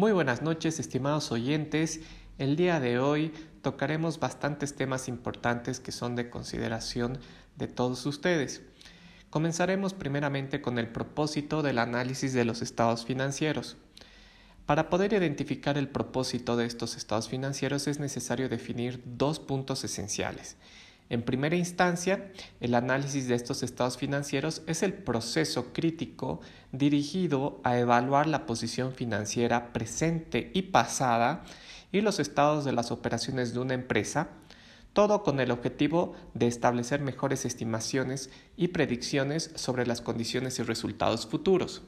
Muy buenas noches, estimados oyentes. El día de hoy tocaremos bastantes temas importantes que son de consideración de todos ustedes. Comenzaremos primeramente con el propósito del análisis de los estados financieros. Para poder identificar el propósito de estos estados financieros es necesario definir dos puntos esenciales. En primera instancia, el análisis de estos estados financieros es el proceso crítico dirigido a evaluar la posición financiera presente y pasada y los estados de las operaciones de una empresa, todo con el objetivo de establecer mejores estimaciones y predicciones sobre las condiciones y resultados futuros.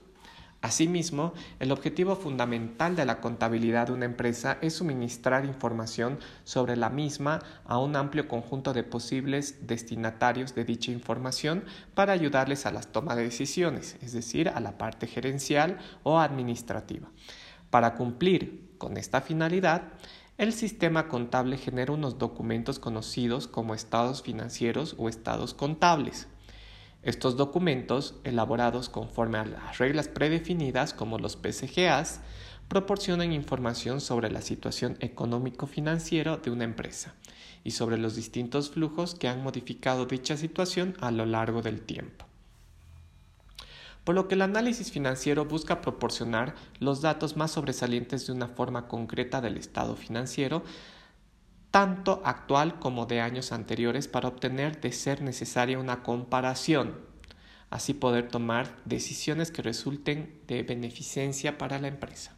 Asimismo, el objetivo fundamental de la contabilidad de una empresa es suministrar información sobre la misma a un amplio conjunto de posibles destinatarios de dicha información para ayudarles a las tomas de decisiones, es decir, a la parte gerencial o administrativa. Para cumplir con esta finalidad, el sistema contable genera unos documentos conocidos como estados financieros o estados contables. Estos documentos, elaborados conforme a las reglas predefinidas como los PCGAs, proporcionan información sobre la situación económico-financiera de una empresa y sobre los distintos flujos que han modificado dicha situación a lo largo del tiempo. Por lo que el análisis financiero busca proporcionar los datos más sobresalientes de una forma concreta del estado financiero tanto actual como de años anteriores, para obtener de ser necesaria una comparación, así poder tomar decisiones que resulten de beneficencia para la empresa.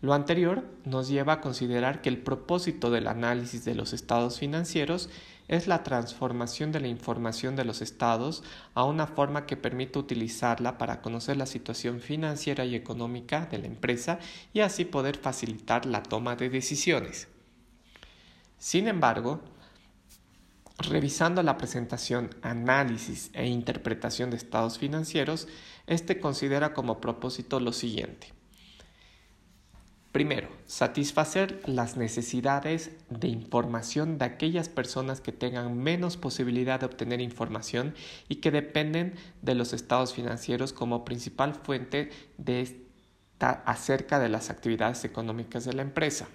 Lo anterior nos lleva a considerar que el propósito del análisis de los estados financieros es la transformación de la información de los estados a una forma que permita utilizarla para conocer la situación financiera y económica de la empresa y así poder facilitar la toma de decisiones. Sin embargo, revisando la presentación, análisis e interpretación de estados financieros, este considera como propósito lo siguiente. Primero, satisfacer las necesidades de información de aquellas personas que tengan menos posibilidad de obtener información y que dependen de los estados financieros como principal fuente de acerca de las actividades económicas de la empresa.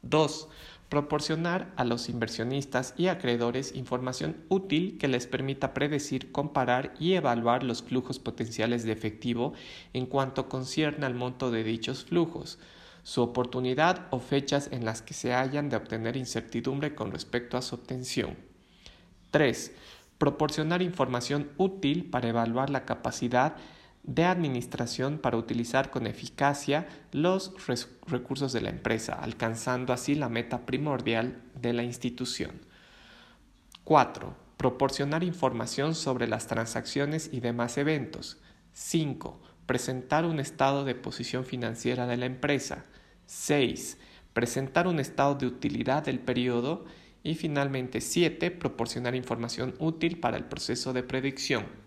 Dos, proporcionar a los inversionistas y acreedores información útil que les permita predecir, comparar y evaluar los flujos potenciales de efectivo en cuanto concierne al monto de dichos flujos, su oportunidad o fechas en las que se hayan de obtener incertidumbre con respecto a su obtención. 3. Proporcionar información útil para evaluar la capacidad de administración para utilizar con eficacia los recursos de la empresa, alcanzando así la meta primordial de la institución. 4. Proporcionar información sobre las transacciones y demás eventos. 5. Presentar un estado de posición financiera de la empresa. 6. Presentar un estado de utilidad del periodo. Y finalmente 7. Proporcionar información útil para el proceso de predicción.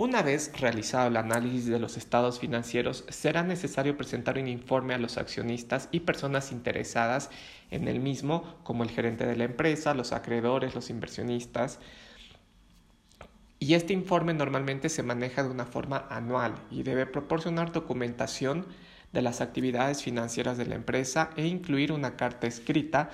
Una vez realizado el análisis de los estados financieros, será necesario presentar un informe a los accionistas y personas interesadas en el mismo, como el gerente de la empresa, los acreedores, los inversionistas. Y este informe normalmente se maneja de una forma anual y debe proporcionar documentación de las actividades financieras de la empresa e incluir una carta escrita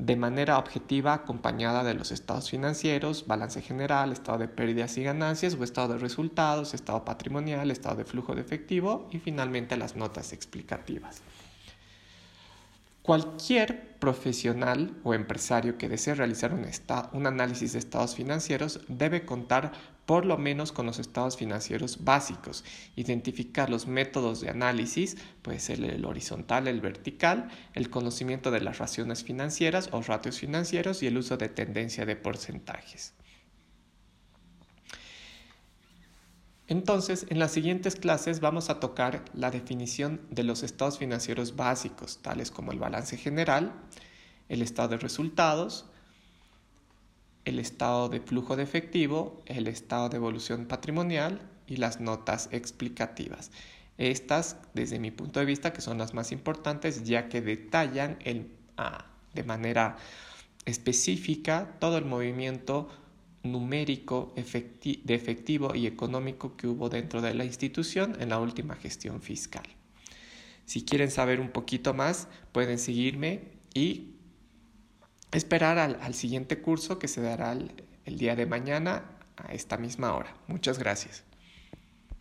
de manera objetiva acompañada de los estados financieros, balance general, estado de pérdidas y ganancias o estado de resultados, estado patrimonial, estado de flujo de efectivo y finalmente las notas explicativas. Cualquier profesional o empresario que desee realizar un, un, análisis de estados financieros debe contar por lo menos con los estados financieros básicos, identificar los métodos de análisis, puede ser el horizontal, el vertical, el conocimiento de las raciones financieras o ratios financieros y el uso de tendencia de porcentajes. Entonces, en las siguientes clases vamos a tocar la definición de los estados financieros básicos, tales como el balance general, el estado de resultados, el estado de flujo de efectivo, el estado de evolución patrimonial y las notas explicativas. Estas, desde mi punto de vista, que son las más importantes, ya que detallan ah, de manera específica todo el movimiento numérico de efectivo y económico que hubo dentro de la institución en la última gestión fiscal. Si quieren saber un poquito más, pueden seguirme y esperar al, siguiente curso que se dará el día de mañana a esta misma hora. Muchas gracias.